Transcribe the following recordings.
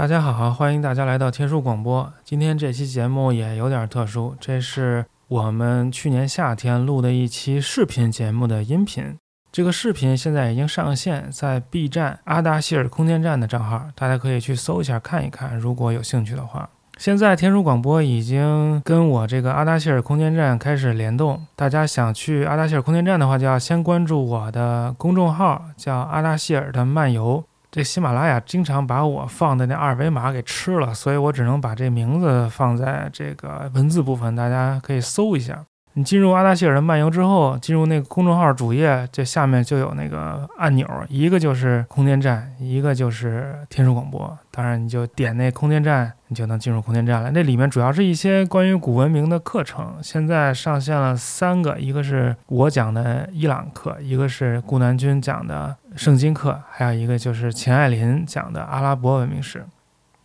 大家好，欢迎大家来到天书广播。今天这期节目也有点特殊，这是我们去年夏天录的一期视频节目的音频。这个视频现在已经上线在 B 站阿达希尔空间站的账号，大家可以去搜一下看一看，如果有兴趣的话。现在天书广播已经跟我这个阿达希尔空间站开始联动，大家想去阿达希尔空间站的话，就要先关注我的公众号，叫阿达希尔的漫游。这喜马拉雅经常把我放的那二维码给吃了，所以我只能把这名字放在这个文字部分，大家可以搜一下。你进入阿达希尔的漫游之后，进入那个公众号主页，这下面就有那个按钮，一个就是空间站，一个就是天书广播。当然，你就点那空间站，你就能进入空间站了。那里面主要是一些关于古文明的课程，现在上线了三个，一个是我讲的伊朗课，一个是顾南军讲的圣经课，还有一个就是钱爱林讲的阿拉伯文明史。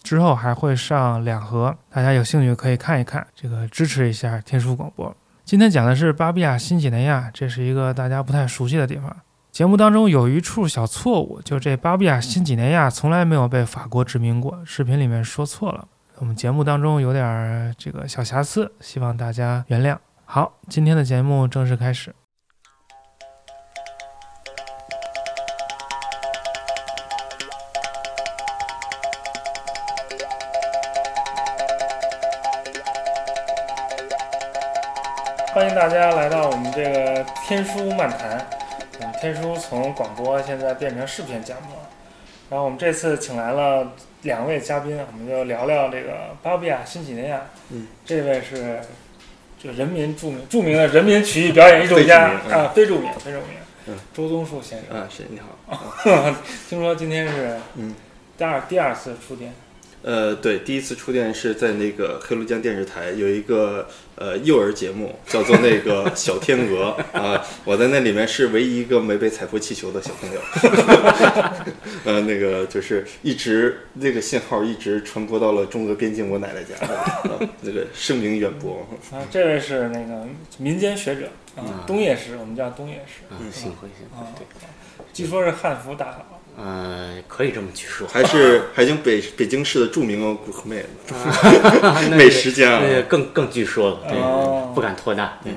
之后还会上两盒，大家有兴趣可以看一看，这个支持一下天书广播。今天讲的是巴布亚新几内亚，这是一个大家不太熟悉的地方。节目当中有一处小错误，就这巴布亚新几内亚从来没有被法国殖民过，视频里面说错了。我们节目当中有点这个小瑕疵，希望大家原谅。好，今天的节目正式开始。大家来到我们这个天书漫谈。嗯，天书从广播现在变成视频节目了。然后我们这次请来了两位嘉宾，我们就聊聊这个巴布亚新几内亚。嗯，这位是这人民著名著名的人民曲艺表演艺术家啊，非著名，非著名。嗯，周宗树先生。啊，是你好。听说今天是嗯第二第二次出电。呃，对，第一次触电是在那个黑龙江电视台有一个呃幼儿节目，叫做那个小天鹅啊，我在那里面是唯一一个没被踩破气球的小朋友。呃，那个就是一直那个信号一直传播到了中俄边境我奶奶家，啊、那个声名远播。啊，这位是那个民间学者啊，东野石，我们叫东野石。嗯，幸会幸会。对，据说是汉服大佬。呃，可以这么去说，还是还经北北京市的著名哦，古河妹 美食家，那更更据说了，对，哦不敢托大。对，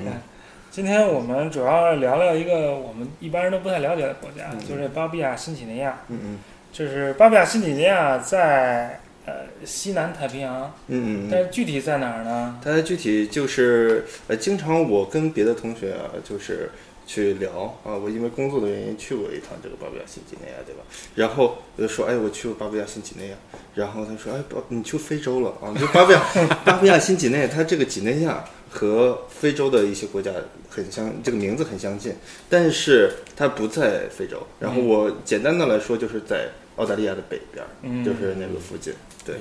今天我们主要聊聊一个我们一般人都不太了解的国家，就是巴布亚新几内亚。嗯嗯就是巴布亚新几内亚在呃西南太平洋，嗯嗯嗯。但是具体在哪儿呢？它具体就是呃，经常我跟别的同学啊，就是去聊啊，我因为工作的原因去过一趟这个巴布亚新几内亚，对吧？然后我就说，哎，我去过巴布亚新几内亚。然后他说，哎，巴你去非洲了啊？就巴布亚 巴布亚新几内亚，它这个几内亚和非洲的一些国家很相，这个名字很相近，但是它不在非洲。然后我简单的来说，就是在澳大利亚的北边，嗯，就是那个附近。对，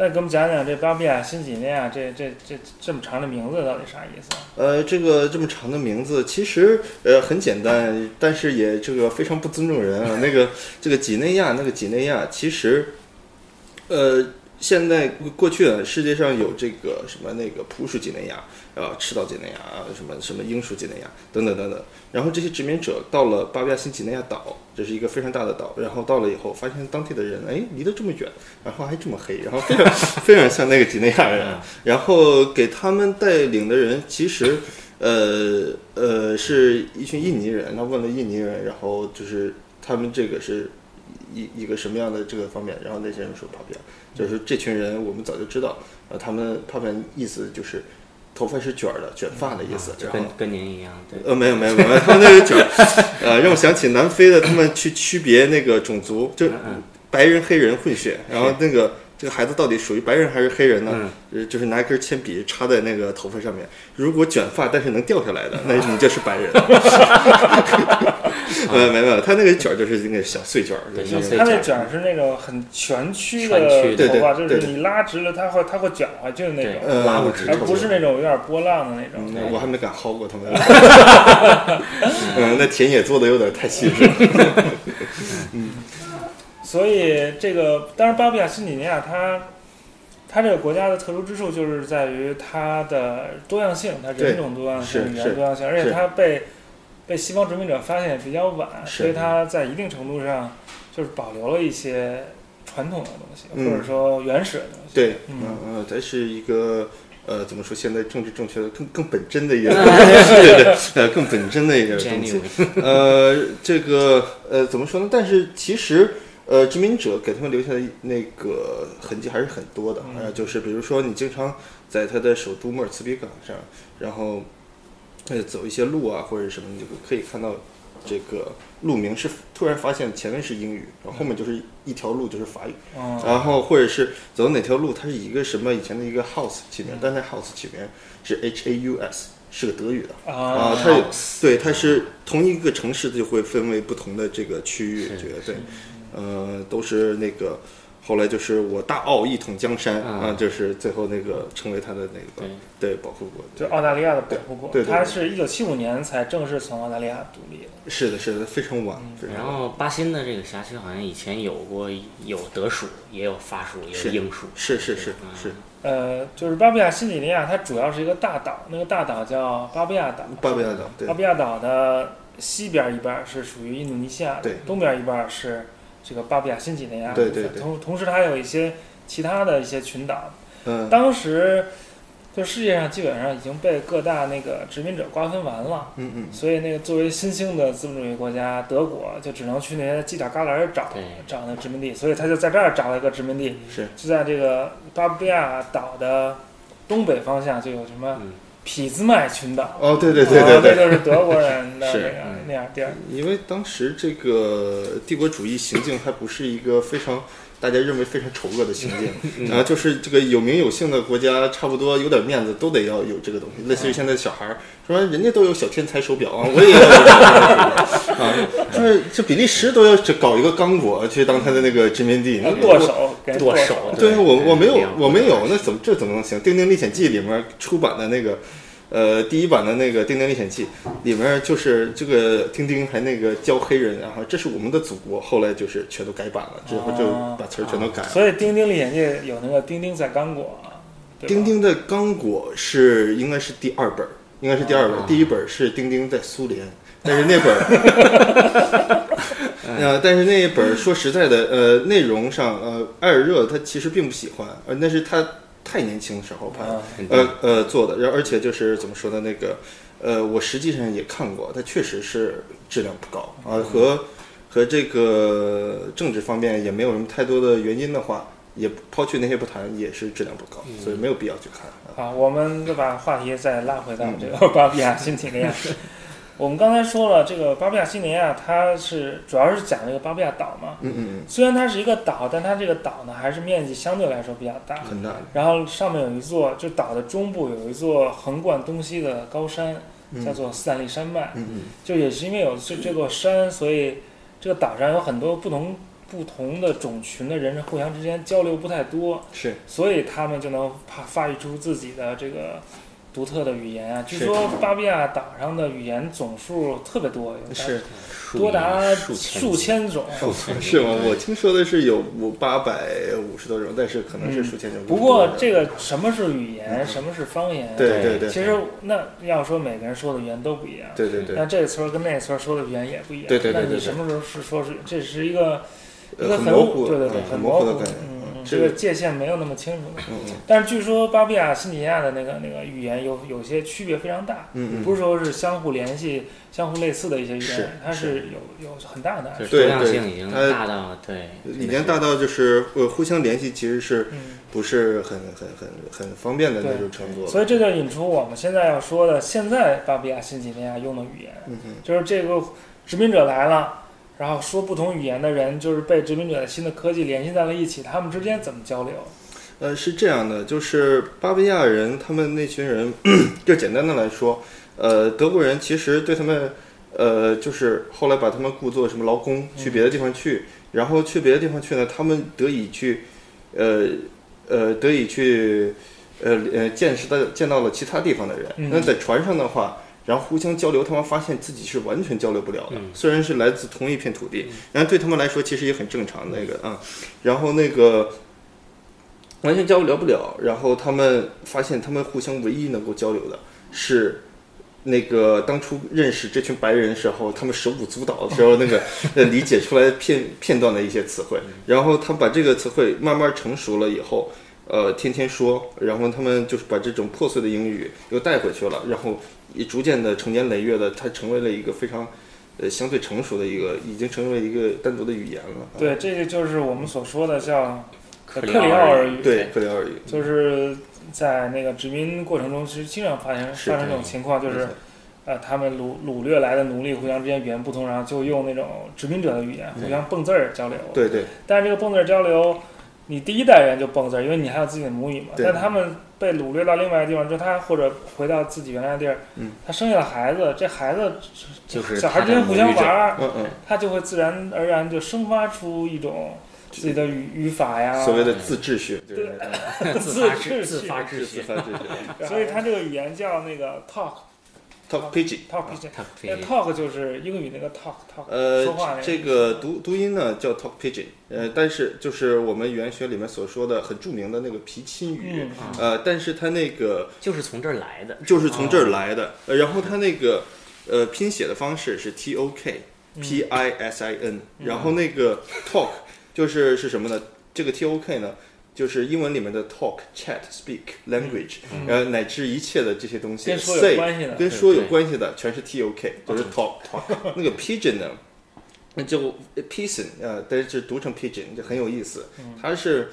那给我们讲讲这巴布亚新几内亚这这这这么长的名字到底啥意思？呃，这个这么长的名字其实呃很简单，但是也这个非常不尊重人啊。那个这个几内亚，那个几内亚其实，呃，现在过去啊，世界上有这个什么那个普属几内亚啊、赤道几内亚啊、什么什么英属几内亚等等等等。然后这些殖民者到了巴布亚新几内亚岛，这是一个非常大的岛。然后到了以后，发现当地的人哎离得这么远，然后还这么黑，然后非常 非常像那个几内亚人。然后给他们带领的人其实。呃呃，是一群印尼人，他问了印尼人，然后就是他们这个是一一个什么样的这个方面，然后那些人说 a p 就是这群人我们早就知道，呃，他们 a p 意思就是头发是卷儿的，卷发的意思，然后跟跟您一样，对。呃，没有没有没有，他们那个卷儿，呃，让我想起南非的他们去区别那个种族，就嗯白人黑人混血，然后那个。这个孩子到底属于白人还是黑人呢？呃，就是拿一根铅笔插在那个头发上面，如果卷发但是能掉下来的，那你就是白人。呃，没有没有，他那个卷儿就是那个小碎卷儿，对就是他那卷是那种很蜷曲的头发，就是你拉直了，它会它会卷回去的那种，呃拉不直而不是那种有点波浪的那种。嗯，我还没敢薅过他们。嗯，那田野做的有点太细致。嗯所以这个，当然巴布亚新几内亚它它这个国家的特殊之处就是在于它的多样性，它人种多样性、是语言多样性，而且它被被西方殖民者发现也比较晚，所以它在一定程度上就是保留了一些传传统的东西，嗯或者说原始的东西。对，嗯嗯嗯，它是一个呃，怎么说？现在政治正确的更更本真的一个，对对，呃，更本真的一个东西。呃，这个呃，怎么说呢？但是其实。呃，殖民者给他们留下的那个痕迹还是很多的，嗯呃，就是比如说你经常在他的首都莫尔茨比港上，然后呃走一些路啊或者什么，你就可以看到这个路名是突然发现前面是英语，然后后面就是一条路就是法语，嗯，然后或者是走哪条路，它是一个什么以前的一个 house 起名，但是 house 起名是 H A U S，是个德语的。啊。啊，它有对它是同一个城市就会分为不同的这个区域，是觉得对，呃，都是那个。后来就是我大澳一统江山啊。啊，就是最后那个成为他的那个对。对保护国，就澳大利亚的保护国，对对对。它是一九七五年才正式从澳大利亚独立的。是的，是的，非常晚，非常晚。然后巴新的这个辖区好像以前有过有德属，也有法属，也有英属。是是是嗯是，呃，就是巴布亚新几内亚，它主要是一个大岛，那个大岛叫巴布亚岛。巴布亚岛对。巴布亚岛的西边一半是属于印度尼西亚的，对。东边一半是这个巴布亚新几内亚部分。对对对同同时，它还有一些其他的一些群岛。嗯当时，就世界上基本上已经被各大那个殖民者瓜分完了。嗯嗯所以，那个作为新兴的资本主义国家，德国就只能去那些犄角旮旯儿找找那殖民地，所以他就在这儿找了一个殖民地，是就在这个巴布亚岛的东北方向，就有什么嗯匹兹麦群岛。哦对对对对啊对。这就是德国人的 那是个嗯。那样地儿。因为当时这个帝国主义行径还不是一个非常大家认为非常丑恶的行径，然后就是这个有名有姓的国家，差不多有点面子都得要有这个东西，类似于现在小孩儿说人家都有小天才手表啊，我也要 啊，就是这比利时都要搞一个刚果去当他的那个殖民地，那剁手，剁手，对我我没有我没有，那怎么这怎么能行？《丁丁历险记》里面出版的那个，呃，第一版的那个《丁丁历险记》里面就是这个丁丁还那个教黑人，然后这是我们的祖国，后来就是全都改版了，之后就把词儿全都改了。所以《丁丁历险记》有那个丁丁在刚果，丁丁的刚果是应该是第二本儿，应该是第二本第一本儿是丁丁在苏联，但是那本儿，呃，但是那一本儿说实在的，呃，内容上，呃，艾尔热他其实并不喜欢，呃，那是他太年轻时候拍呃呃做的，然后而且就是怎么说呢，那个，呃，我实际上也看过，它确实是质量不高啊、和和这个政治方面也没有什么太多的原因的话，也抛去那些不谈，也是质量不高，所以没有必要去看啊。好，我们就把话题再拉回到这个巴比亚新几内亚。我们刚才说了，这个巴布亚新几内亚它是主要是讲这个巴布亚岛嘛。嗯嗯虽然它是一个岛，但它这个岛呢还是面积相对来说比较大嗯，。很大，然后上面有一座，就岛的中部有一座横贯东西的高山，嗯叫做斯坦利山脉。嗯嗯就也是因为有这这座山，所以这个岛上有很多不同不同的种群的人互相之间交流不太多，是所以他们就能发发育出自己的这个独特的语言啊。据说巴布亚岛上的语言总数特别多，是多达以数数千种。是吗？我听说的是有五八百五十多种，但是可能是数千种。不过这个什么是语言，什么是方言？对对对，其实那要说每个人说的语言都不一样。对对对，那这个村儿跟那个村儿说的语言也不一样。对对对对那你什么时候是说是这是一个一呃个很对对对，很模糊的概念。这个界限没有那么清楚的。嗯嗯但是据说巴布亚新几内亚的那个那个语言有有些区别非常大，不是说是相互联系、相互类似的一些语是言，它是有有很大的。多样性已经大到对，已经大到就是呃互相联系，其实是嗯，不是很很很很方便的那种程度。所以这就引出我们现在要说的，现在巴布亚新几内亚用的语言，就是这个殖民者来了。然后说不同语言的人，就是被殖民者的新的科技联系在了一起，他们之间怎么交流？呃，是这样的，就是巴布亚人他们那群人，就简单的来说，呃，德国人其实对他们，呃，就是后来把他们雇作什么劳工，去别的地方去，然后去别的地方去呢，他们得以去，呃，呃，得以去，呃呃，见识到见到了其他地方的人。嗯那在船上的话。然后互相交流，他们发现自己是完全交流不了的。嗯虽然是来自同一片土地，然后对他们来说其实也很正常那个啊。然后那个完全交流不了，然后他们发现他们互相唯一能够交流的是那个当初认识这群白人时候，他们手舞足蹈的时候，那个 呃理解出来片片段的一些词汇，然后他把这个词汇慢慢成熟了以后，呃，天天说，然后他们就是把这种破碎的英语又带回去了，然后也逐渐的成年累月的，它成为了一个非常呃相对成熟的一个，已经成为一个单独的语言了。啊对，这个就是我们所说的叫克里克里奥尔语。对，克里奥尔语就是在那个殖民过程中，其实经常发生发生这种情况，就是呃，他们掳掳掠来的奴隶互相之间语言不通，然后就用那种殖民者的语言互相蹦字儿交流。对对但是这个蹦字儿交流，你第一代人就蹦字儿，因为你还有自己的母语嘛。但他们被掳掠到另外一个地方之后，他或者回到自己原来的地儿，嗯。他生下了孩子，这孩子就是小孩之间互相玩儿，嗯嗯，他就会自然而然就生发出一种自己的语语法呀，所谓的自秩序，就是 自发自秩自发自秩序，发秩序。所以他这个语言叫那个 talk，talk pidgin。talk 个 talk 就是英语那个 talk talk 呃说话，这个读读音呢叫 talk pidgin，呃，但是就是我们语言学里面所说的很著名的那个皮钦语，嗯呃，但是它那个就是从这儿来的。就是从这儿来的，呃然后它那个呃拼写的方式是 T O K 嗯 P I S I N，然后那个 talk 就是是什么呢？这个 T O K 呢，就是英文里面的 talk、chat、speak、language，呃，乃至一切的这些东西跟说有关系的，跟说有关系的全是 T O K，就是 talk talk。那个 pigeon 呢，那就 pigeon 呃，但是读成 pigeon 就很有意思。它是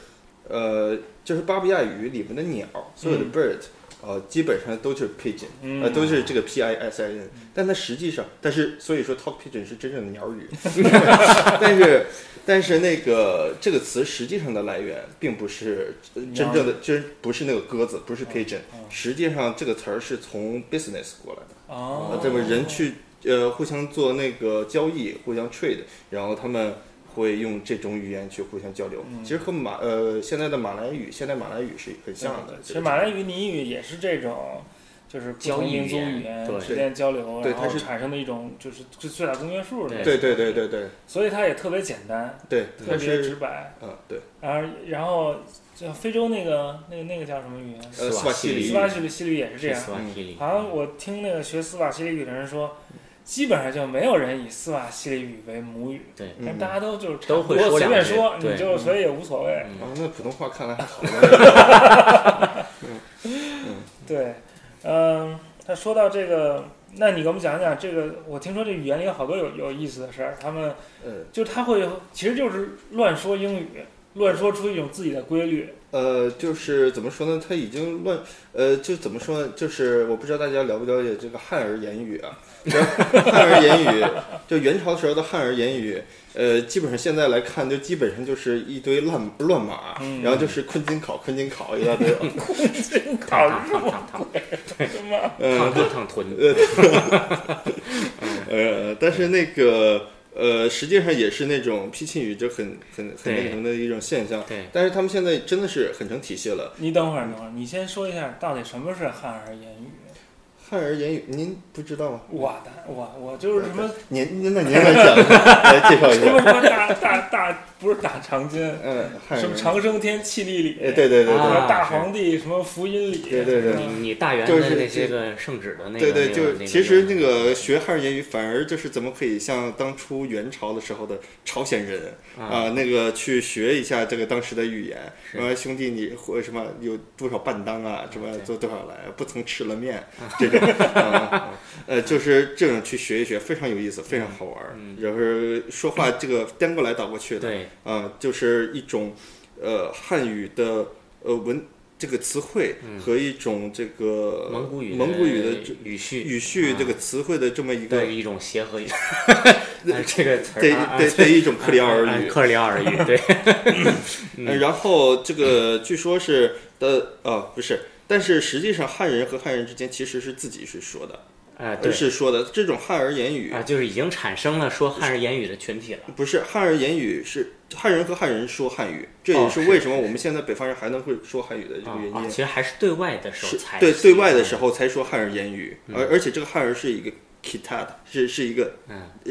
呃，就是巴布亚语里面的鸟，所有的 bird。呃，基本上都是 pigeon，嗯。呃，都是这个 p i s i n，但它实际上，但是所以说 talk pigeon 是真正的鸟语，但是但是那个这个词实际上的来源并不是呃真正的，真不是那个鸽子，不是 pigeon，实际上这个词儿是从 business 过来的。哦呃，，这个人去呃互相做那个交易，互相 trade，然后他们会用这种语言去互相交流。其实和马呃现在的马来语，现代马来语是很像的。其实马来语、尼语也是这种，就是不交易同民族语言之间交流，然后对它是产生的一种就是最最大公约数的，对对对对对所以它也特别简单，对，特别直白。嗯对，然后然后就非洲那个那个那个叫什么语言？呃斯瓦西里斯瓦西里斯瓦西里西里也是这样斯。瓦提里，好像我听那个学斯瓦西里语的人说，基本上就没有人以斯瓦西里语为母语，对，但是大家都就是都会说两句便说，对你就所以也无所谓。嗯哦，那普通话看来还好呢。对，嗯，他说到这个，那你给我们讲讲这个。我听说这语言里有好多有有意思的事儿，他们呃就他会其实就是乱说英语，乱说出一种自己的规律。呃，就是怎么说呢？他已经乱，呃，就怎么说呢？就是我不知道大家了不了解这个汉儿言语啊？汉儿言语，就元朝时候的汉儿言语，呃，基本上现在来看，就基本上就是一堆乱乱码，嗯然后就是昆金考、昆金考一大堆，考烫烫烫烫什么？呃烫烫烫臀，呃，但是那个呃，实际上也是那种批评语，就很很很那什么的一种现象。对，但是他们现在真的是很成体系了。你等会儿，等会儿，你先说一下到底什么是汉儿言语？汉儿言语，您不知道吗？我的我我就是什么您您那您来讲，来介绍一什么下。什么大大大不是大长今，嗯，什么长生天气力里，哎，对对对什对，么大皇帝什么福音里，对对对。你你大元就是的那些个圣旨的那个，对对，就其实那个学汉儿言语，反而就是怎么可以像当初元朝的时候的朝鲜人啊，那个去学一下这个当时的语言，什么兄弟你或什么有多少半当啊，什么做多少来，不曾吃了面这 呃，就是这种去学一学，非常有意思，非常好玩儿嗯，然后说话这个颠过来倒过去的，对。啊，就是一种呃汉语的呃文这个词汇和一种这个蒙古语蒙古语的这语序语序啊。这个词汇的这么一个对一种协和语，哎这个词对对对一种克里奥尔语，啊克里奥尔语，对，呃然后这个据说是的啊不是，但是实际上汉人和汉人之间其实是自己是说的，啊对。是说的这种汉儿言语啊，就是已经产生了说汉儿言语的群体了，不是汉儿言语是汉人和汉人说汉语，这也哦是是为什么我们现在北方人还能会说汉语的这啊个原因。啊，其实还是对外的时候才对对外的时候，候才说汉儿言语，而而且这个汉儿是一个 Kitad，是是一个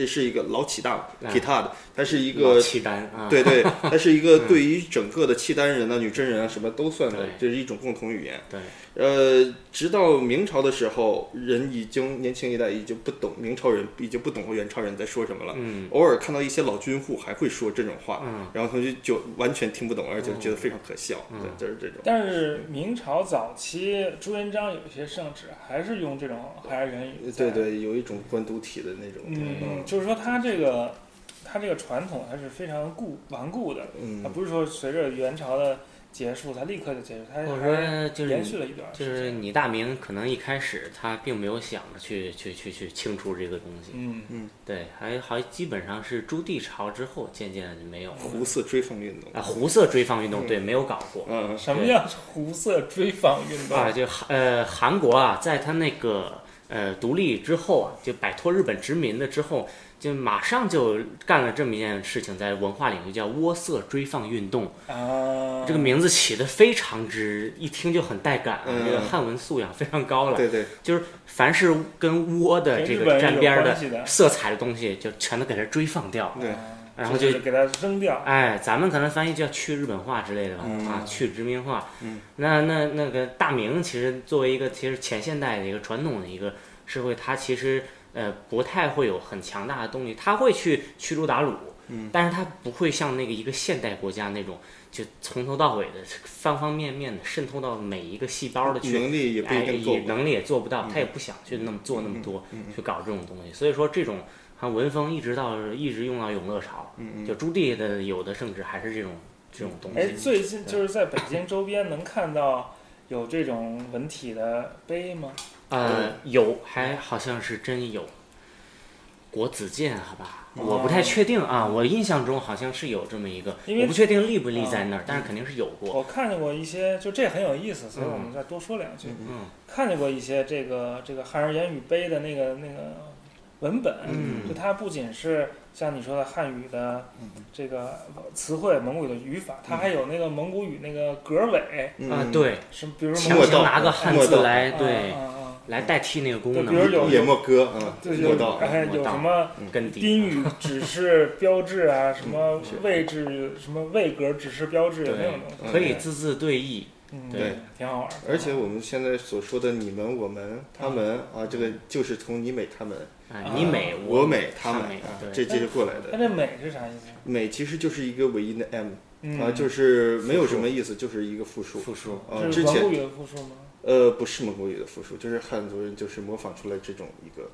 是一个老契大嗯。Kitad，它是一个契丹啊，对对，它是一个 对于整个的契丹人啊、女真人啊什么都算的对，这是一种共同语言。对，呃，直到明朝的时候，人已经年轻一代已经不懂明朝人已经不懂元朝人在说什么了。嗯偶尔看到一些老军户还会说这种话，嗯然后他们就就完全听不懂，而且觉得非常可笑。嗯对，就是这种。但是明朝早期朱元璋有一些圣旨还是用这种汉儿人语对对，有一种官督体的那种。嗯，嗯就是说他这个他这个传统还是非常固顽固的，它嗯，不是说随着元朝的结束，它立刻就结束，它或者还说就是延续了一段时间。就是你大明可能一开始他并没有想着去去去去清除这个东西，嗯。嗯，对，还还基本上是朱棣朝之后渐渐的就没有了。胡色追放运动。啊，胡色追放运动对没有搞过嗯，什么叫胡色追放运动？啊，就韩呃韩国啊，在他那个呃独立之后啊，就摆脱日本殖民的之后，就马上就干了这么一件事情，在文化领域叫窝色追放运动。啊，这个名字起的非常之，一听就很带感这个汉文素养非常高了。对对，就是凡是跟窝的这个沾边儿的色彩的东西，就全都给它追放掉。对啊然后就就给它扔掉。哎，咱们可能翻译叫去日本化之类的吧，嗯啊，去殖民化。嗯，那那那个大明其实作为一个其实前现代的一个传统的一个社会，它其实呃不太会有很强大的动力，他会去驱逐鞑虏，嗯，但是他不会像那个一个现代国家那种，就从头到尾的方方面面的渗透到每一个细胞的去。能力也不哎，一定够也。能力也做不到，嗯他也不想去那么做那么多，嗯去搞这种东西。所以说，这种像文风一直到一直用到永乐朝，嗯嗯，就朱棣的有的甚至还是这种这种东西哎，西。最近就是在北京周边能看到有这种文体的碑吗？呃，有，还好像是真有。国子监，好吧，哦。我不太确定啊，我印象中好像是有这么一个，我不确定立不立在那儿，但是肯定是有过。我看见过一些，就这很有意思，所以我们再多说两句。嗯。看见过一些这个这个汉人言语碑的那个那个文本，嗯。就它不仅是像你说的汉语的这个词汇、蒙古语的语法，它还有那个蒙古语那个格尾，嗯啊，，对，什么比如强蒙古道行拿个汉字来啊对来代替那个功能比如能，有野莫歌啊，对，有莫道，有什么宾语指示标志啊，什么位置、什么位格指示标志，有那种东西，可以字字对译。嗯，对，挺好玩的。而且我们现在所说的你们、我们、他们啊，这个就是从你美他们，哎，你美我美他们美啊，这接着过来的。那这美是啥意思？美其实就是一个尾音的 m 嗯啊，就是没有什么意思，就是一个复数复数。啊。之前复数吗？呃不是蒙古语的复数，就是汉族人就是模仿出来这种一个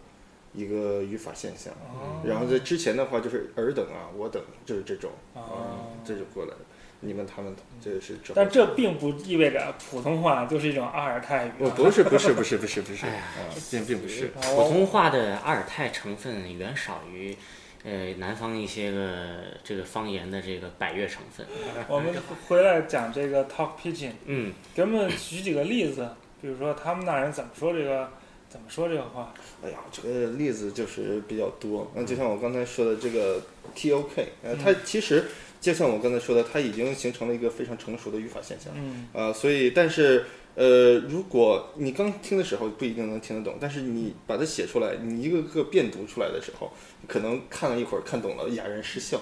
一个语法现象。哦，然后在之前的话就是尔等啊，我等就是这种啊哦，这就过来了。你们他们这是但这并不意味着普通话就是一种阿尔泰语不是不是不是不是不是哎呀啊，并并不是。啊普通话的阿尔泰成分远少于，呃，南方一些个这个方言的这个百越成分。我们回来讲这个 Talk Pigeon，嗯，给我们举几个例子，比如说他们那人怎么说这个，怎么说这个话？哎呀，这个例子就是比较多。那就像我刚才说的这个 T O K，呃，它其实就像我刚才说的，它已经形成了一个非常成熟的语法现象。嗯，啊，所以但是呃，如果你刚听的时候不一定能听得懂，但是你把它写出来，你一个个辨读出来的时候，可能看了一会儿看懂了，哑然失笑。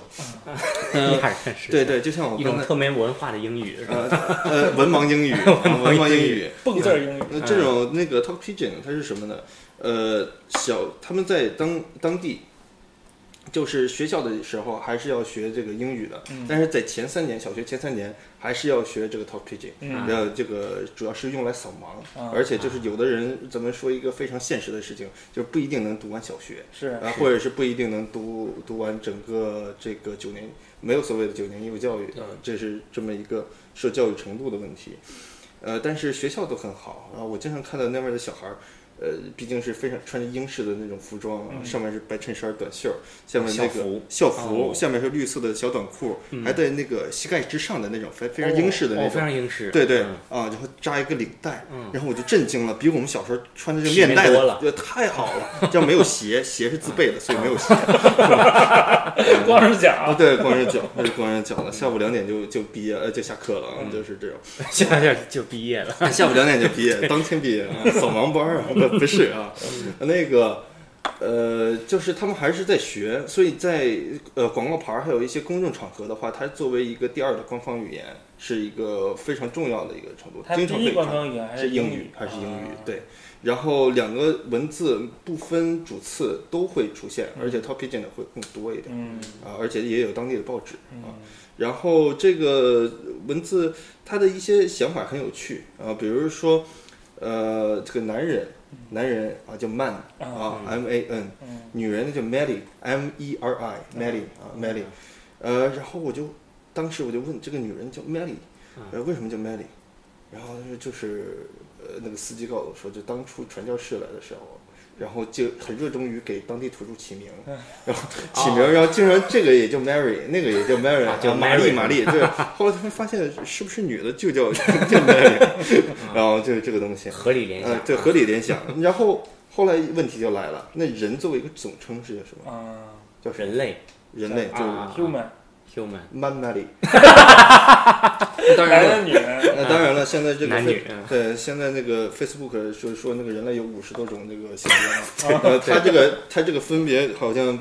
亚人是对对，就像我一刚才种特没文化的英语。是吧呃呃文盲英语，啊 文盲英语。蹦字儿英语。那这种那个 Talk Pigeon 它是什么呢？呃，小他们在当当地，就是学校的时候还是要学这个英语的，嗯但是在前三年，小学前三年还是要学这个 Talk Pigeon。嗯呃，这个主要是用来扫盲，啊而且就是有的人咱们说一个非常现实的事情，就不一定能读完小学，是啊，或者是不一定能读读完整个这个九年，没有所谓的九年义务教育呃，这是这么一个受教育程度的问题。呃，但是学校都很好啊，我经常看到那边的小孩儿。呃，毕竟是非常穿着英式的那种服装啊，上面是白衬衫、短袖，下面那个校服下面是绿色的小短裤，嗯还在那个膝盖之上的那种非非常英式的那哦，种非常英式。对对、嗯啊，然后扎一个领带，嗯然后我就震惊了，比我们小时候穿的这个体面面带的多了呃太好了，这样没有鞋，鞋是自备的，所以没有鞋。光着啊，脚，对，光着脚，那是光着脚了。下午两点就就毕业，呃，就下课了，啊，就是这种。现在就毕业了。下午两点就毕业，当天毕业啊，扫盲班儿啊，不 不是啊，那个呃，就是他们还是在学，所以在呃广告牌儿还有一些公众场合的话，它作为一个第二的官方语言，是一个非常重要的一个程度，它经第一官常可以看。方语言还是英语还是英语啊？对，然后两个文字不分主次都会出现，而且 top pigeon 的会更多一点嗯啊，而且也有当地的报纸嗯啊。然后这个文字它的一些想法很有趣啊，比如说，呃，这个男人，男人啊叫 man 啊，M A N，嗯女人呢叫 Melly，M E R I，Melly 啊，Melly，呃，然后我就当时我就问这个女人叫 Melly，呃，为什么叫 Melly？然后就是呃那个司机告诉我说，就当初传教士来的时候。然后就很热衷于给当地土著起名，然后起名，然后竟然这个也叫 Mary，那个也叫 Mary，啊叫啊玛丽玛丽，对。后来他们发现是不是女的就叫叫 Mary，然后就是这个东西，合理联想。呃，，对，合理联想。然后后来问题就来了，那人作为一个总称是叫什么？啊叫？人类。人类就啊，human，human man Mary。男人女人，那当然了，现在这个男女嗯。对，现在那个 Facebook 说说那个人类有五十多种那个性别嘛，呃，他这个他这个分别好像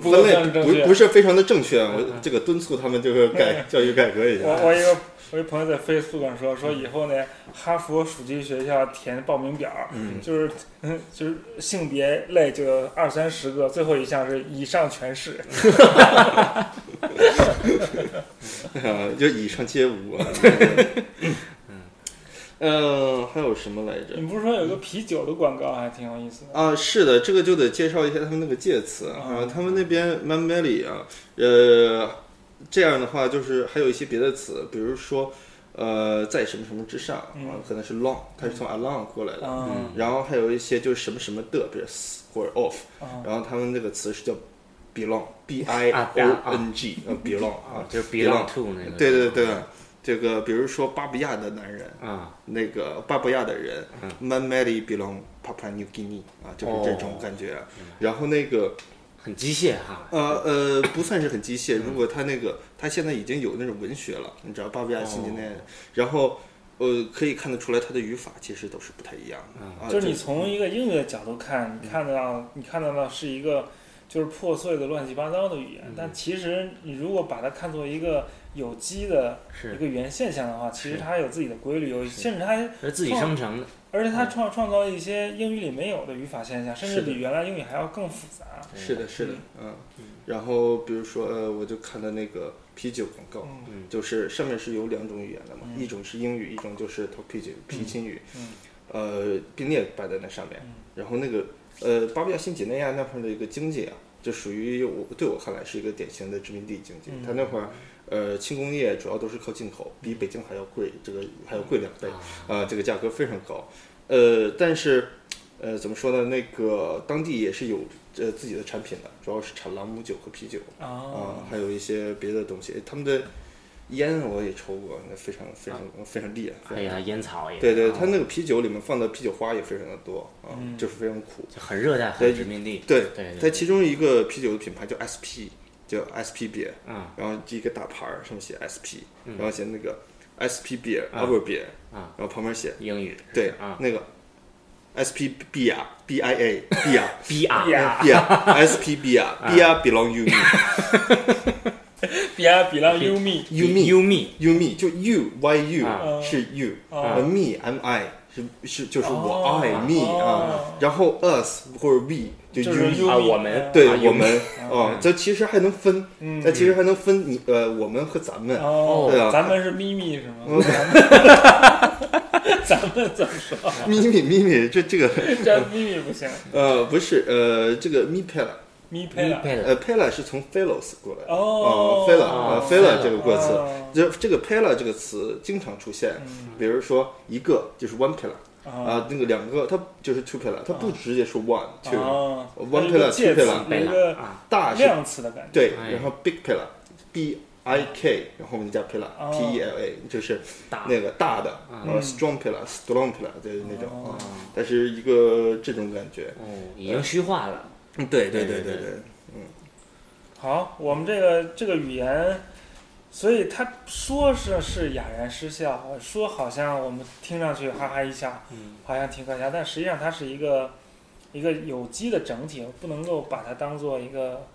不分类不不是非常的正确，我这个敦促他们这个改教育改革一下。我我一个我一朋友在 Facebook 上说说以后呢，哈佛暑期学校填报名表，嗯。就是嗯就是性别类就二三十个，最后一项是以上全是。啊，就以上皆无。啊。嗯，还有什么来着？你不是说有个啤酒的广告还挺有意思的？啊，是的，这个就得介绍一下他们那个介词。啊，嗯他们那边 m a m e l y 啊，呃，这样的话就是还有一些别的词，比如说呃，在什么什么之上啊嗯，可能是 long，它是从 along 过来的，嗯然后还有一些就是什么什么的，比如 s 或者 off，然后他们那个词是叫 belong，b i 啊 o n g，呃，belong 啊啊，，就是 belong belong to 那个，对对对，这个比如说巴布亚的男人。啊，那个巴布亚的人嗯 m a n m a l y belong Papua New Guinea 啊，就是这种哦感觉。然后那个很机械哈，呃呃，不算是很机械。如果他那个他现在已经有那种文学了，你知道巴布亚新几内亚，然后呃可以看得出来他的语法其实都是不太一样的啊。就是你从一个英语的角度看，你看得到，你看到的是一个就是破碎的乱七八糟的语言，但其实你如果把它看作一个有机的一，个语言现象的话，其实它有自己的规律，有甚至它，是自己生成的，而且它创创造了一些英语里没有的语法现象，甚至比原来英语还要更复杂。是的，是的，嗯。然后比如说呃，我就看到那个啤酒广告，嗯。就是上面是有两种语言的嘛，嗯。一种是英语，一种就是啤酒皮琴语，嗯。呃，并列摆在那上面。嗯。然后那个呃，巴布亚新几内亚那块儿的一个经济啊，就属于我对我看来是一个典型的殖民地经济。嗯它那块儿呃轻工业主要都是靠进口，比北京还要贵，这个还要贵两倍啊、这个价格非常高。呃，但是呃怎么说呢？那个当地也是有呃自己的产品的，主要是产朗姆酒和啤酒啊、啊，还有一些别的东西。他们的烟我也抽过，那非常非常、非常厉害。非常还有它烟草也，对对，啊。它那个啤酒里面放的啤酒花也非常的多啊，嗯。就是非常苦。就很热带，对很殖民地，对，对对它其中一个啤酒的品牌叫 SP，叫 SP beer，嗯。然后这一个大牌儿上面写 SP，嗯。然后写那个 SP beer、啊。Our beer，啊，然后旁边写英语。对啊。那个 SP beer B I A beer，B R 呀 beer SP beer beer belong you me 比亚比浪 you me you me you me 就 you y you 啊。是 you，啊。呃 me m I 是是就是我哦。I me 啊哦，然后 us 或者 we 就就是 you me 啊我们对啊我们啊哦，这其实还能分，嗯那其实还能分你呃我们和咱们，哦对啊，咱们是咪咪是吗？嗯？咱们怎么说？咪咪咪咪这这个这咪咪不行，呃不是呃这个咪配了。配了，呃 pela 是从 philos 过来的。哦。f i l a 哦。呃，phela 这个过词，哦。这这个 pela 这个词经常出现，嗯。比如说一个就是 one pela 啊啊，那个两个它就是 two pela，它不直接说 one two，啊 one 有一个 pillar，介 two 一个啊，大是量词的感觉。对，哎。然后 big pela b i k，然后后面加 pela 哦。P e l a 就是那个大的，嗯。然后 strong pillar strong pillar 就是那种哦。啊，它是一个这种感觉，哦，已经虚化了，嗯对对对对对。嗯，好，我们这个这个语言，所以他说是是哑然失笑，说好像我们听上去哈哈一笑，嗯。好像挺可笑，但实际上它是一个一个有机的整体，不能够把它当做一个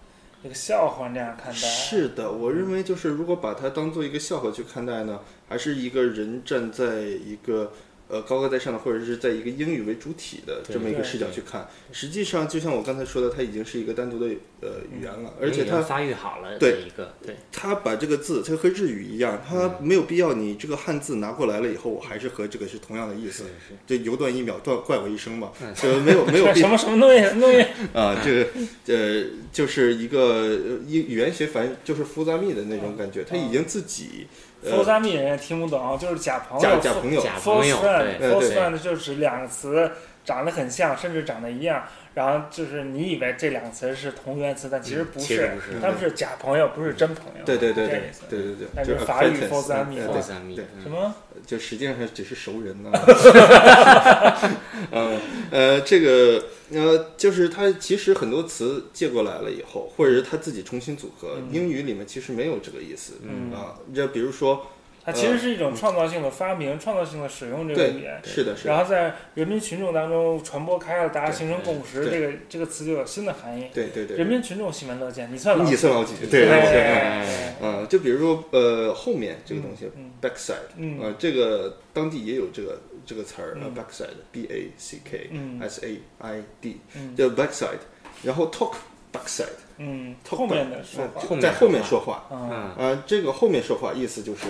一个笑话那样看待。是的，我认为就是如果把它当做一个笑话去看待呢，还是一个人站在一个呃高高在上的，或者是在一个英语为主体的这么一个视角去看。实际上，就像我刚才说的，它已经是一个单独的呃语言了，而且它发育好了对一个对它把这个字，它和日语一样，它没有必要你这个汉字拿过来了以后，我还是和这个是同样的意思。是就犹断一秒，断怪我一生嘛，嗯就没有没有 什么什么东西东西？啊，这个呃，就是一个呃语语言学，反正就是复杂密的那种感觉，它已经自己佛呃萨密人也听不懂，就是假朋友。假假朋友，假 false 朋友 friend 就指两个词长得很像，甚至长得一样，然后就是你以为这两个词是同源词，但其实不是他们是假朋友，不是真朋友。对对对对这意思对对对，但就是法语 acquaintance，false 嗯 enemy 对对什么？就实际上是只是熟人呢。嗯呃，这个呃，就是它其实很多词借过来了以后，或者是他自己重新组合，嗯英语里面其实没有这个意思。嗯啊，这比如说，它其实是一种创造性的发明，创造性的使用这个语言，是的，是的，然后在人民群众当中传播开了，大家形成共识，这个这个词就有新的含义。对对对，人民群众喜闻乐见，你算老你算老几？对对对嗯，就比如说呃，后面这个东西嗯 backside，嗯呃，这个当地也有这个这个词儿，呃嗯，backside，b a c k 嗯。S a i d，嗯。叫 backside，然后 talk backside，嗯，talk 后面的说话。呃在后面说说话，嗯。嗯呃，这个后面说话意思就是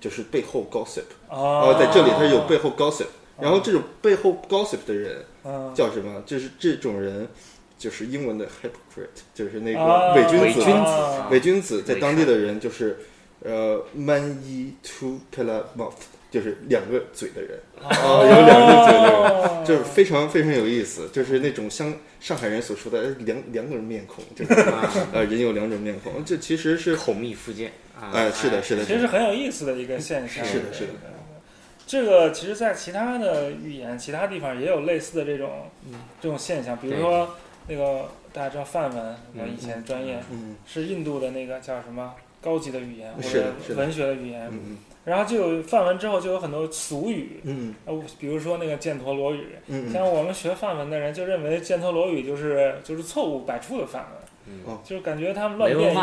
就是背后 gossip，哦。哦，在这里它有背后 gossip，然后这种背后 gossip 的人嗯。叫什么？就是这种人就是英文的 hypocrite，就是那啊个伪君子，伪君子。啊伪君子在当地的人就是，呃，man y two pillar mouth，就是两个嘴的人，哦有两个嘴的人，哦就是非常非常有意思，就是那种像上海人所说的呃两两种面孔，就是啊 呃人有两种面孔，这其实是，口蜜腹剑。啊哎，是的，是的，其实很有意思的一个现象。是的是的这个其实，在其他的语言、其他地方也有类似的这种这种现象，比如说那个大家知道梵文，我嗯以前专业嗯是印度的那个叫什么高级的语言或者文学的语言，嗯然后就有范文之后就有很多俗语，嗯。呃，比如说那个犍陀罗语，嗯。嗯像我们学范文的人就认为犍陀罗语就是就是错误百出的范文，嗯哦。就是感觉他们乱变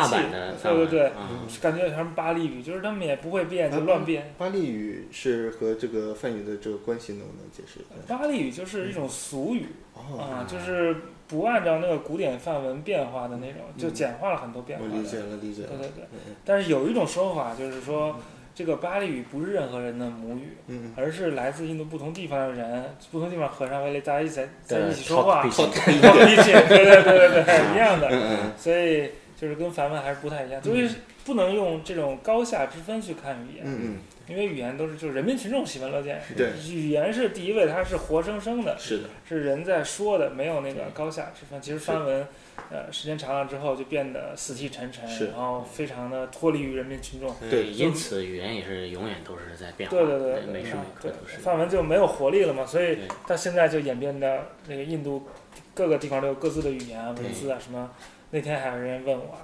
对对对，啊感觉什么巴利语，就是他们也不会变，就乱变。巴利语是和这个梵语的这个关系能不能解释一下？巴利语就是一种俗语哦，啊，就是不按照那个古典范文变化的那种，就简化了很多变化理解了，理解了，对对对。但是有一种说法就是说，这个巴利语不是任何人的母语，嗯。而是来自印度不同地方的人，不同地方和尚为了，大家一起在在一起说话对对对对对，一样的。所以就是跟梵文还是不太一样，所以不能用这种高下之分去看语言，嗯因为语言都是就是人民群众喜闻乐见，对语言是第一位，它是活生生的嗯，，是的，是人在说的，没有那个高下之分。其实梵文，呃，时间长了之后就变得死气沉沉，然后非常的脱离于人民群众。对因此语言也是永远都是在变化，对对对对，每时每刻都是。梵文就没有活力了嘛，所以对到现在就演变到那个印度各个地方都有各自的语言啊、文字啊什么。那天还有人问我，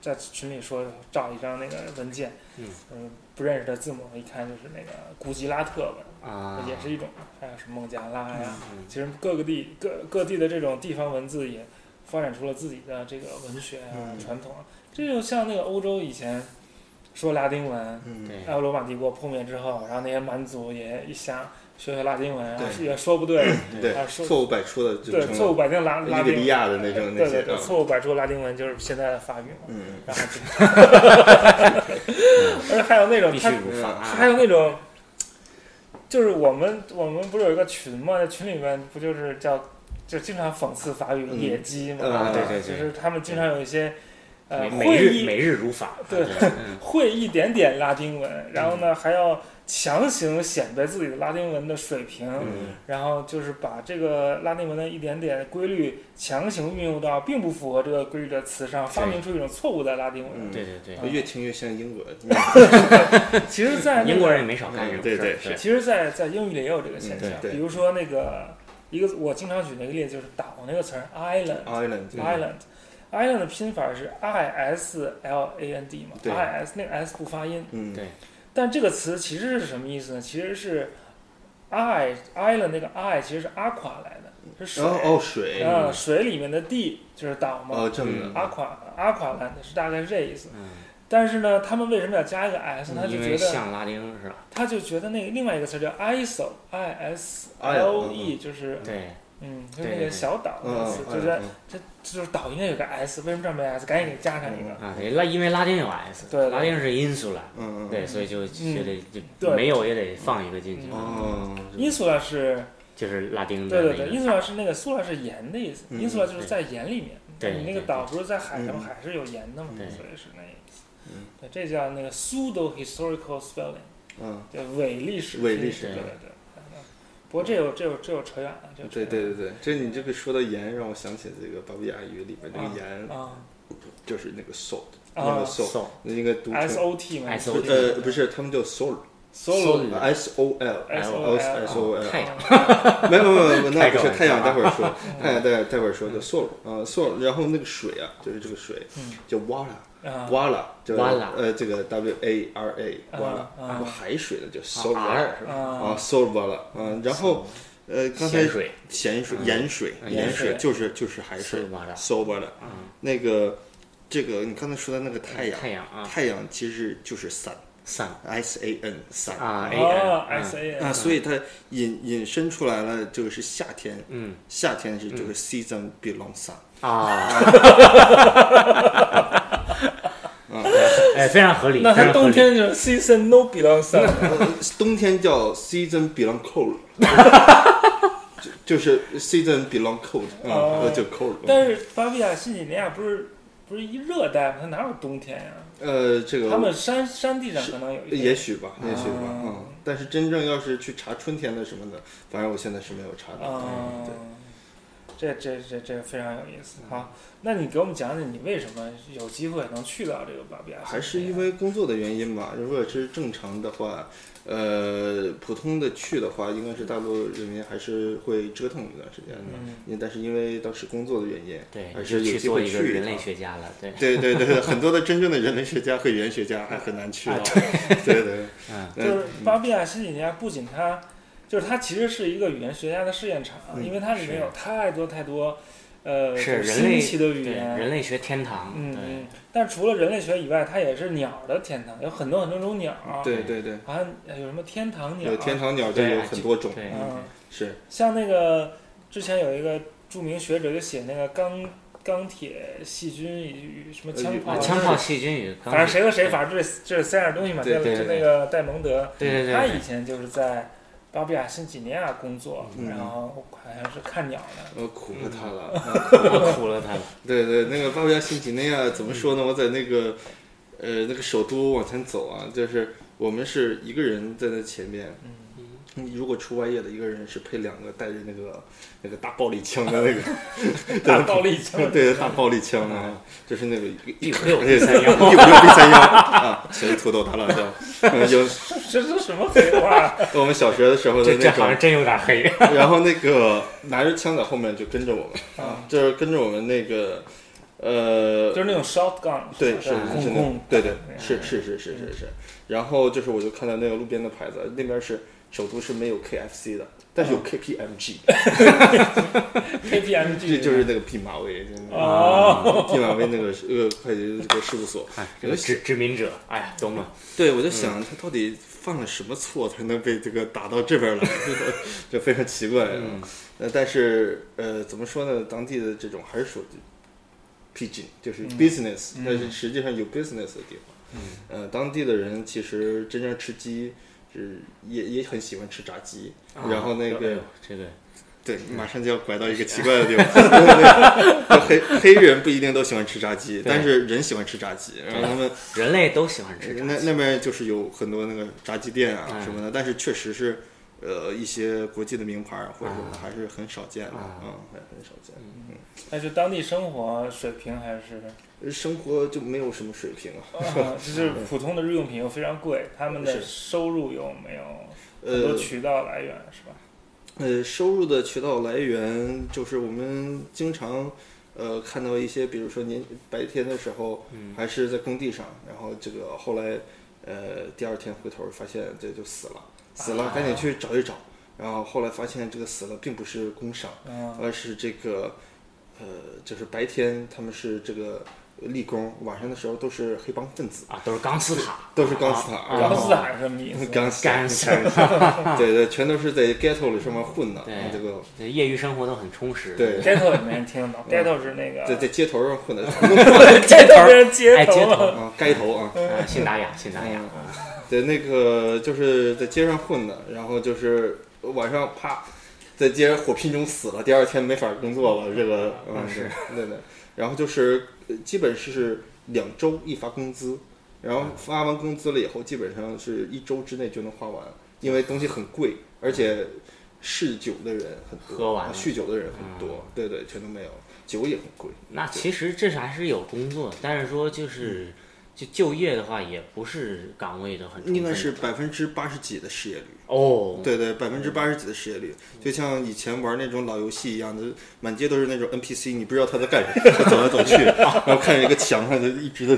在群里说照一张那个文件，嗯不认识的字母，一看就是那个古吉拉特文，啊，也是一种，还有什么孟加拉呀，嗯其实各个地各各地的这种地方文字也发展出了自己的这个文学啊、嗯传统啊。这就像那个欧洲以前说拉丁文，嗯对然后罗马帝国破灭之后，然后那些蛮族也一想学学拉丁文，然后也说不对，对。错误百出的就对错误百出拉拉伊比利丁，亚的那种那些啊，对对对，错误百出拉丁文就是现在的法语嘛。嗯。然后，而且还有那种必须他还有那种，就是我们我们不是有一个群嘛？在群里面不就是叫就经常讽刺法语嗯。野鸡嘛？啊对对对。就是他们经常有一些呃每每会意日每日如法，对嗯 会一点点拉丁文，然后呢还要强行显摆自己的拉丁文的水平，嗯然后就是把这个拉丁文的一点点规律强行运用到并不符合这个规律的词上，发明出一种错误的拉丁文。嗯。对对对，越听越像英国，其实，在那个英国人也没少干这种对对事儿，其实在，在英语里也有这个现象比如说那个一个我经常举那个例子就是岛那个词儿 island Island 的拼法是 i s l a n d 嘛，i s 那个 s 不发音，嗯对但这个词其实是什么意思呢？其实是 i island 那个 i 其实是 aqua 来的，是水。哦水啊，水里面的地就是岛嘛。哦这么嗯的，aqua aqua land 是大概是这意思。嗯，但是呢，他们为什么要加一个 s？他就因觉得为像拉丁是吧？他就觉得那个另外一个词叫 isol i s l e 就是对，嗯，就那个小岛就是这就是岛应该有个 s，为什么这儿没 s？赶紧给加上一个。啊，对，拉因为拉丁有 s，对对拉丁是 insula，嗯嗯对，所以就觉得对就没有也得放一个进去，哦，insula 是就是拉丁的对对对那个，insula 是那个 sula 是盐的意思嗯，insula 就是在盐里面。对你那个对岛不是在海上，嗯海是有盐的嘛，对所以是那个意思。嗯对，这叫那个 pseudo historical spelling，嗯，叫伪历史。伪历史对对对。嗯不过这有这有这有扯远了，这对对对对，这你这个说到盐，让我想起这个巴布亚语里边这个盐，啊。就是那个 salt，那啊个 salt，那应该读，S 成 O T 嘛 S 不 O 是呃不是，他们叫 salt。，solo S O L S O O S O L，太阳，没有没有没有，那不是 太阳，待会儿说，太阳待待会儿说叫 sol 啊 sol，然后那个水啊，就是这个水嗯。叫 wala，就呃这个 W A R A 啊 wala，啊然后海水的叫 sol？啊啊 sol wala 啊，然后呃刚才咸水。咸水嗯。盐水嗯盐盐水。水就是就是海水 sol wala sol wala，嗯。那个这个你刚才说的那个太阳太阳啊。太阳其实就是 sun sun S A N sun 啊 A 哦 N，S A 啊，所以它引引申出来了，就是夏天，嗯夏天是这个 season belongs sun，啊，哎，非常合理，那它冬天就是 season no belongs on，呃冬天叫 season belong cold，就就是 season belong cold，嗯，哦呃就 cold。但是巴比亚新几内亚不是不是一热带吗？它哪有冬天呀？呃，这个他们山山地上可能有一点，也许吧，也许吧，哦嗯。但是真正要是去查春天的什么的，反正我现在是没有查到。啊嗯，对。这这这这非常有意思。好，那你给我们讲讲你为什么有机会能去到这个巴比亚？还是因为工作的原因吧。如果是正常的话，呃，普通的去的话，应该是大陆人民还是会折腾一段时间的。嗯。但是因为当时工作的原因，对，还就是去有机会做一个人类学家了，对，对对对，很多的真正的人类学家和语言学家还很难去到。对。对，嗯。就是巴比亚新几内亚不仅它，就是它其实是一个语言学家的试验场，嗯。因为它里面有太多太多，是是人类的语言。人类学天堂，嗯嗯，但除了人类学以外，它也是鸟的天堂，有很多很多种鸟。，对对对，好像有什么天堂鸟。有天堂鸟就对有很多种，对嗯，是像那个之前有一个著名学者就写那个钢钢铁细菌与什么枪炮，啊，枪炮、细菌与反正谁和谁，反正这这三样东西嘛。就对那个戴蒙德，对对对，他以前就是在巴布亚新几内亚工作，嗯然后好像是看鸟的。我苦了他了。我苦了他了，对对，那个巴布亚新几内亚怎么说呢？我在那个呃那个首都往前走啊，就是我们是一个人在那前面。嗯你如果出外业的一个人是配两个带着那个 那个大暴力枪的那个 大暴力枪，对大暴力枪啊，就是那个一一口六对三幺。一五六 B 三幺。啊，谁土豆大辣椒？嗯有这是什么黑话？我们小学的时候的这这那种，好像真有点黑，然后那个拿着枪在后面就跟着我们啊。啊，就是跟着我们那个呃就是那种 shotgun，对，是吧？是是对对，嗯是是是是是是。然后就是我就看到那个路边的牌子，那边是首都是没有 KFC 的，但是有 KPMG，KPMG，这就是那个毕马威，哦，毕马威那个呃会计这个事务所。哎，这个殖殖民者，哎呀，懂了，对，我就想他到底犯了什么错才能被这个打到这边来，就非常奇怪。嗯，呃，但是呃，怎么说呢？当地的这种还是属于 pidgin，就是嗯 business，、嗯但是实际上有 business 的地方。嗯，呃，当地的人其实真正吃鸡是也也很喜欢吃炸鸡，啊然后那个哎呦这个对，马上就要拐到一个奇怪的地方。对黑黑人不一定都喜欢吃炸鸡，但是人喜欢吃炸鸡，然后他们人类都喜欢吃炸鸡，那那边就是有很多那个炸鸡店啊嗯什么的，但是确实是。呃，一些国际的名牌儿或者什么还是很少见的，啊嗯，还很少见。嗯但是当地生活水平还是，呃生活就没有什么水平啊。啊 就是普通的日用品又非常贵，他们的收入又没有很多呃渠道来源，是吧？呃，收入的渠道来源就是我们经常呃看到一些，比如说您白天的时候嗯还是在工地上，然后这个后来呃第二天回头发现这就死了，死了啊。赶紧去找一找，然后后来发现这个死了并不是工伤，嗯。而是这个呃，就是白天他们是这个立功，晚上的时候都是黑帮分子，啊，都是钢丝塔，都是钢丝塔啊钢丝塔是什么意思？钢丝钢丝。对对，全都是在 ghetto 里上面混的，对啊这个。对业余生活都很充实。对。ghetto 也没人听得懂，ghetto 是那个在在街头上混的。街头街头头。了。啊，街头啊。啊，信达雅，信达雅，对，那个就是在街上混的，然后就是晚上啪，在街上火拼中死了，第二天没法工作了。这个嗯是是，对对。然后就是呃基本是两周一发工资，然后发完工资了以后，基本上是一周之内就能花完，因为东西很贵，而且嗜酒的人很多，喝完酗酒的人很多，对对，全都没有，酒也很贵。那其实这是还是有工作，但是说就是就就业的话，也不是岗位的很应该是百分之八十几的失业率。哦，对对，百分之八十几的失业率，就像以前玩那种老游戏一样的，满街都是那种 NPC，你不知道他在干什么，他走来走去，然后看着一个墙上就一直在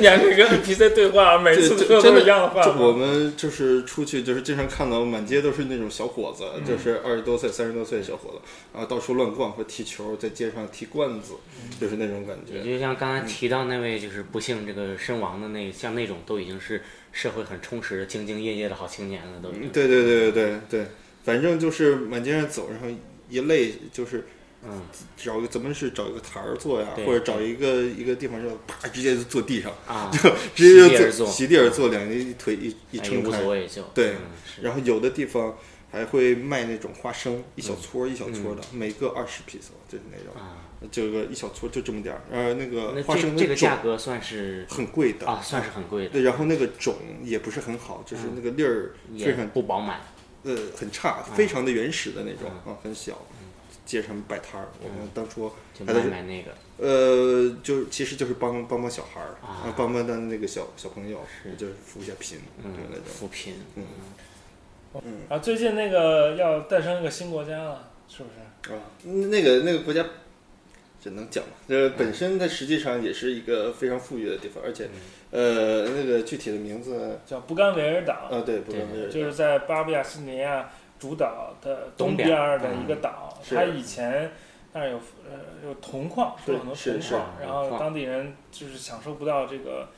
你还是跟 NPC 对话，每次说都这真的是一样的话我。们就是出去，就是经常看到满街都是那种小伙子，就是二十多岁、三十多岁的小伙子，然后到处乱逛会踢球，在街上踢罐子，就是那种感也觉。就像刚才提到那位就是不幸这个身亡的那像那种都已经是社会很充实兢兢业业的好青年了，都已经。对对对对对对，反正就是满街上走，然后一累就是嗯，找个咱们是找一个台儿坐呀，或者找一个一个地方就啪直接就坐地上，啊，直接就席地而坐席地而坐，两个一腿一一哎撑开无所。谓就对嗯然后有的地方还会卖那种花生，一小撮一小撮儿的，每个二十 piece，就是那种，啊，这个一小撮就这么点儿。呃，那个花生这这个价格算是很贵的。啊，算是很贵的，对，然后那个种也不是很好，就是那个粒儿也非常不饱满。呃很差，非常的原始的那种啊，很小。街上摆摊儿，我们当初还在买那个，呃，就其实就是帮帮帮小孩儿啊。啊，帮帮他那个小小朋友，就是扶一下贫，对那种。扶贫，嗯。嗯。啊，最近那个要诞生一个新国家了，是不是？啊，那个那个国家，这能讲吗？这本身它实际上也是一个非常富裕的地方，而且，呃，那个具体的名字，叫布干维尔岛，啊，对，布干维尔就是在巴布亚新几内亚主岛的东东边边的一个岛。是它以前那儿有呃有铜矿，对有很多是是。铜矿，然后当地人就是享受不到这个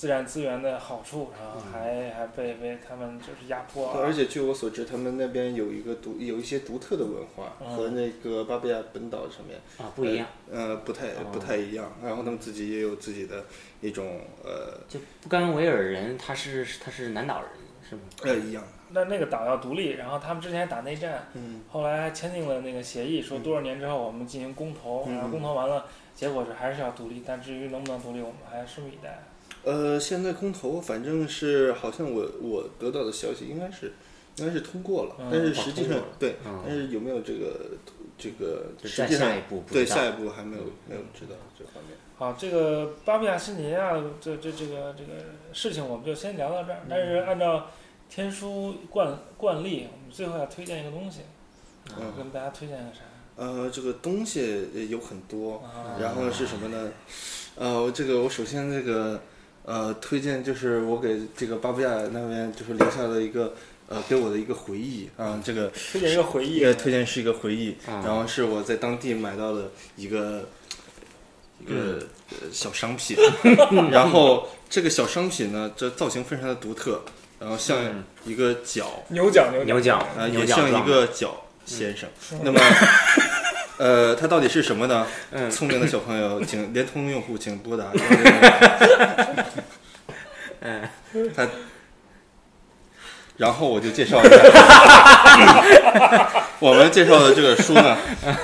自然资源的好处，然后还还被被他们就是压迫啊。而且据我所知，他们那边有一个独有一些独特的文化，嗯和那个巴布亚本岛上面啊，不一样。呃，不太不太一样。然后他们自己也有自己的一种呃就布干维尔人，他是他是南岛人是吗？呃一样，那那个岛要独立，然后他们之前打内战，嗯，后来还签订了那个协议，说多少年之后我们进行公投，嗯然后公投完了，结果是还是要独立，但至于能不能独立，我们还拭目以待。呃，现在空投反正是好像我我得到的消息应该是应该是通过了，嗯但是实际上对，嗯但是有没有这个这个就实际上下一步对下一步还没有没有知道这方面。好，这个巴布亚新几内亚这这这个这个事情，我们就先聊到这儿。但是按照天书惯惯例，我们最后要推荐一个东西，嗯跟大家推荐个啥？呃，这个东西呃有很多，啊，然后是什么呢？呃，这个我首先这个呃推荐就是我给这个巴布亚那边就是留下了一个呃给我的一个回忆啊、这个推荐一个回忆推荐是一个回忆，啊然后是我在当地买到的一个一个、呃小商品，然后这个小商品呢，这造型非常的独特，然后像一个角，牛角牛牛角啊、牛也像一个角先生。那么，呃，它到底是什么呢？嗯聪明的小朋友，请联通用户请拨打。嗯，它，然后我就介绍一下，我们介绍的这个书呢，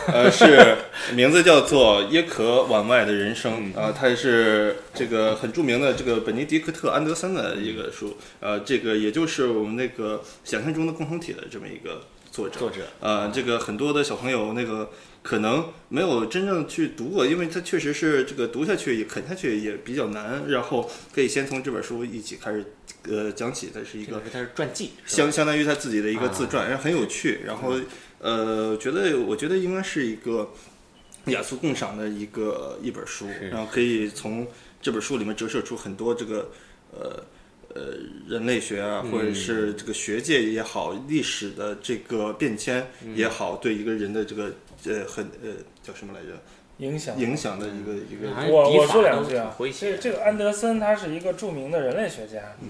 呃，是名字叫做《耶壳往外的人生》啊、它是这个很著名的这个本尼迪克特·安德森的一个书，呃，这个也就是我们那个想象中的共同体的这么一个作者。作者呃，这个很多的小朋友那个可能没有真正去读过，因为它确实是这个读下去也啃下去也比较难。然后可以先从这本书一起开始呃讲起，它是一个它是传记，相相当于他自己的一个自传，然后很有趣。然后呃，觉得我觉得应该是一个雅俗共赏的一个一本书，然后可以从这本书里面折射出很多这个呃。呃呃人类学啊，或者是这个学界也好，历史的这个变迁也好，对一个人的这个呃很呃叫什么来着？影响影响的一个一个我我说两句啊这这个安德森他是一个著名的人类学家，嗯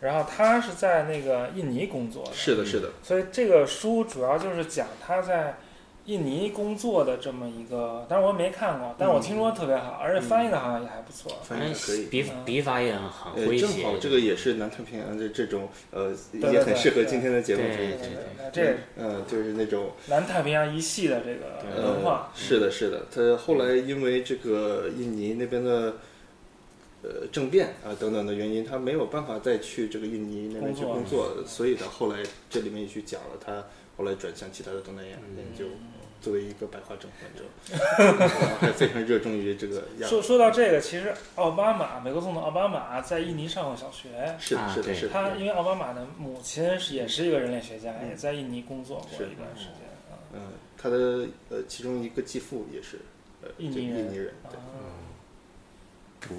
然后他是在那个印尼工作的，是的，是的，所以这个书主要就是讲他在印尼工作的这么一个，但是我也没看过，但是我听说特别好，而且翻译的好像也还不错。翻译的可以。笔嗯笔法也很很呃，正诙谐。好这个也是南太平洋的这种呃，也很适合今天的节目对中。对对这嗯，就是那种南太平洋一系的这个文化呃，，是的，是的。他后来因为这个印尼那边的呃政变啊等等的原因，他没有办法再去这个印尼那边去工工作，所以他后来这里面也去讲了他后来转向其他的东南亚嗯研究，作为一个白化症患者，非常热衷于这个亚。说说到这个，其实奥巴马，美国总统奥巴马在印尼上过小学。是的，是的，是的。他因为奥巴马的母亲是也是一个人类学家，也在印尼工作过一段时间啊。嗯，他的呃其中一个继父也是呃印尼人印尼人，对。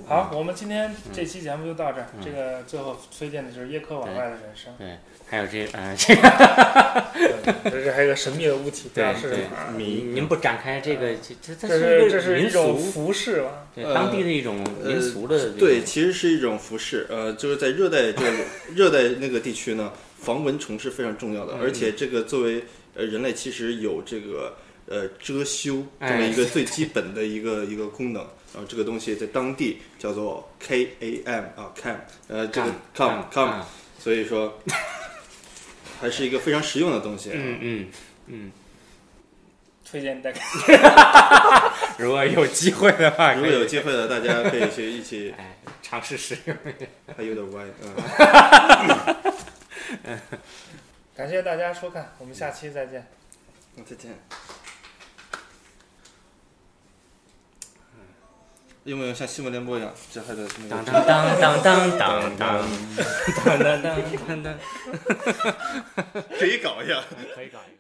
好，我们今天这期节目就到这儿。嗯这个最后推荐的就是耶科往外的人生，对，还有这呃 这个这是还有个神秘的物体，不知道对对是什么啊。您您不展开这个，这这这是是这是一种，服饰吧？呃对当地的一种民俗的。对，其实是一种服饰，呃，就是在热带这个热带那个地区呢，防蚊虫是非常重要的，嗯而且这个作为呃人类其实有这个呃遮羞这么哎一个最基本的一个一个功能，然后这个东西在当地叫做 K A M 啊 cam，呃这个 com com，啊所以说还是一个非常实用的东西。啊嗯嗯嗯，推荐大家 如果有机会的话，如果有机会的，大家可以去一起，哎尝试使用。还有点歪，嗯，感谢大家收看，我们下期再见。那再见。有没有像新闻联播一样，这还得那当当当当当当当当当当当当，可以搞一下？可以搞一个。